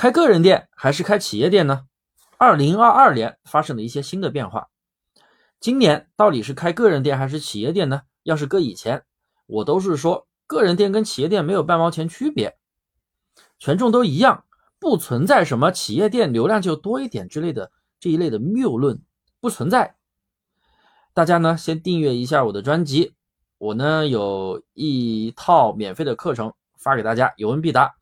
开个人店还是开企业店呢？二零二二年发生了一些新的变化。今年到底是开个人店还是企业店呢？要是搁以前，我都是说个人店跟企业店没有半毛钱区别，权重都一样，不存在什么企业店流量就多一点之类的这一类的谬论，不存在。大家呢先订阅一下我的专辑，我呢有一套免费的课程发给大家，有问必答。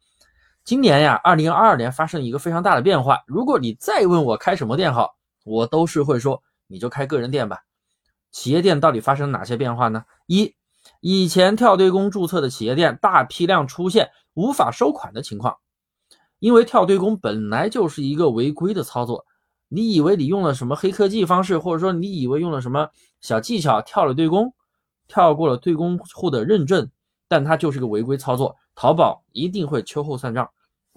今年呀，二零二二年发生一个非常大的变化。如果你再问我开什么店好，我都是会说你就开个人店吧。企业店到底发生哪些变化呢？一，以前跳对公注册的企业店大批量出现无法收款的情况，因为跳对公本来就是一个违规的操作。你以为你用了什么黑科技方式，或者说你以为用了什么小技巧跳了对公，跳过了对公户的认证，但它就是个违规操作，淘宝一定会秋后算账。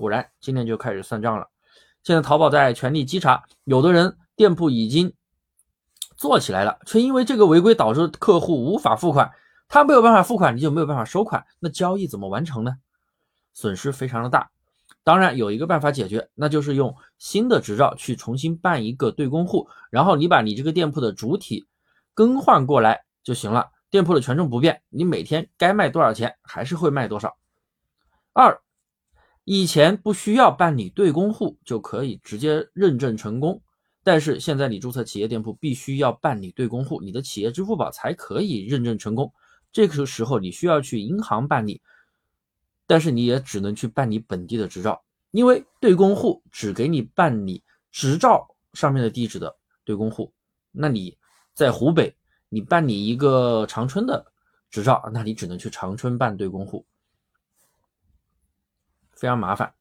果然，今天就开始算账了。现在淘宝在全力稽查，有的人店铺已经做起来了，却因为这个违规导致客户无法付款。他没有办法付款，你就没有办法收款，那交易怎么完成呢？损失非常的大。当然有一个办法解决，那就是用新的执照去重新办一个对公户，然后你把你这个店铺的主体更换过来就行了。店铺的权重不变，你每天该卖多少钱还是会卖多少。二。以前不需要办理对公户就可以直接认证成功，但是现在你注册企业店铺必须要办理对公户，你的企业支付宝才可以认证成功。这个时候你需要去银行办理，但是你也只能去办理本地的执照，因为对公户只给你办理执照上面的地址的对公户。那你在湖北，你办理一个长春的执照，那你只能去长春办对公户。非常麻烦。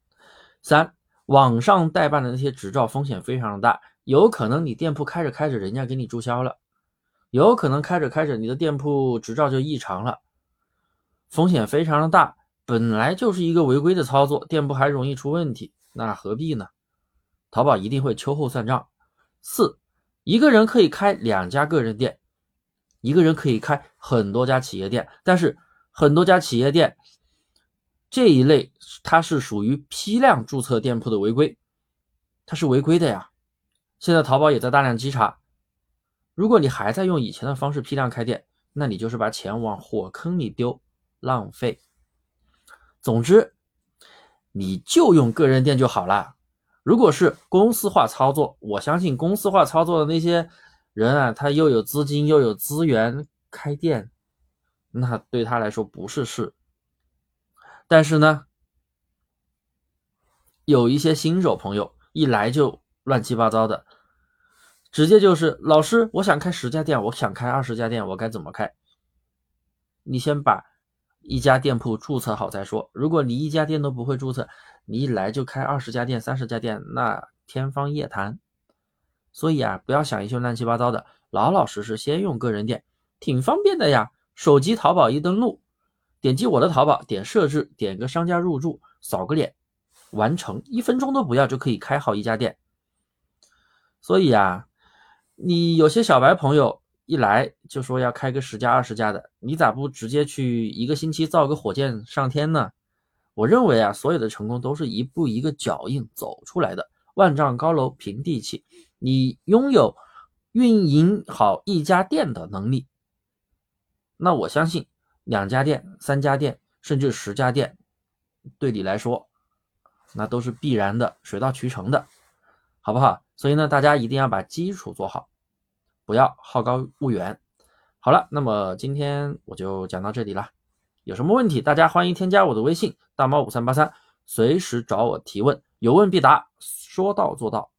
三，网上代办的那些执照风险非常的大，有可能你店铺开着开着，人家给你注销了；有可能开着开着，你的店铺执照就异常了，风险非常的大。本来就是一个违规的操作，店铺还容易出问题，那何必呢？淘宝一定会秋后算账。四，一个人可以开两家个人店，一个人可以开很多家企业店，但是很多家企业店。这一类它是属于批量注册店铺的违规，它是违规的呀。现在淘宝也在大量稽查，如果你还在用以前的方式批量开店，那你就是把钱往火坑里丢，浪费。总之，你就用个人店就好了。如果是公司化操作，我相信公司化操作的那些人啊，他又有资金又有资源开店，那对他来说不是事。但是呢，有一些新手朋友一来就乱七八糟的，直接就是老师，我想开十家店，我想开二十家店，我该怎么开？你先把一家店铺注册好再说。如果你一家店都不会注册，你一来就开二十家店、三十家店，那天方夜谭。所以啊，不要想一些乱七八糟的，老老实实先用个人店，挺方便的呀。手机淘宝一登录。点击我的淘宝，点设置，点个商家入驻，扫个脸，完成，一分钟都不要就可以开好一家店。所以啊，你有些小白朋友一来就说要开个十家二十家的，你咋不直接去一个星期造个火箭上天呢？我认为啊，所有的成功都是一步一个脚印走出来的，万丈高楼平地起。你拥有运营好一家店的能力，那我相信。两家店、三家店，甚至十家店，对你来说，那都是必然的，水到渠成的，好不好？所以呢，大家一定要把基础做好，不要好高骛远。好了，那么今天我就讲到这里了。有什么问题，大家欢迎添加我的微信大猫五三八三，随时找我提问，有问必答，说到做到。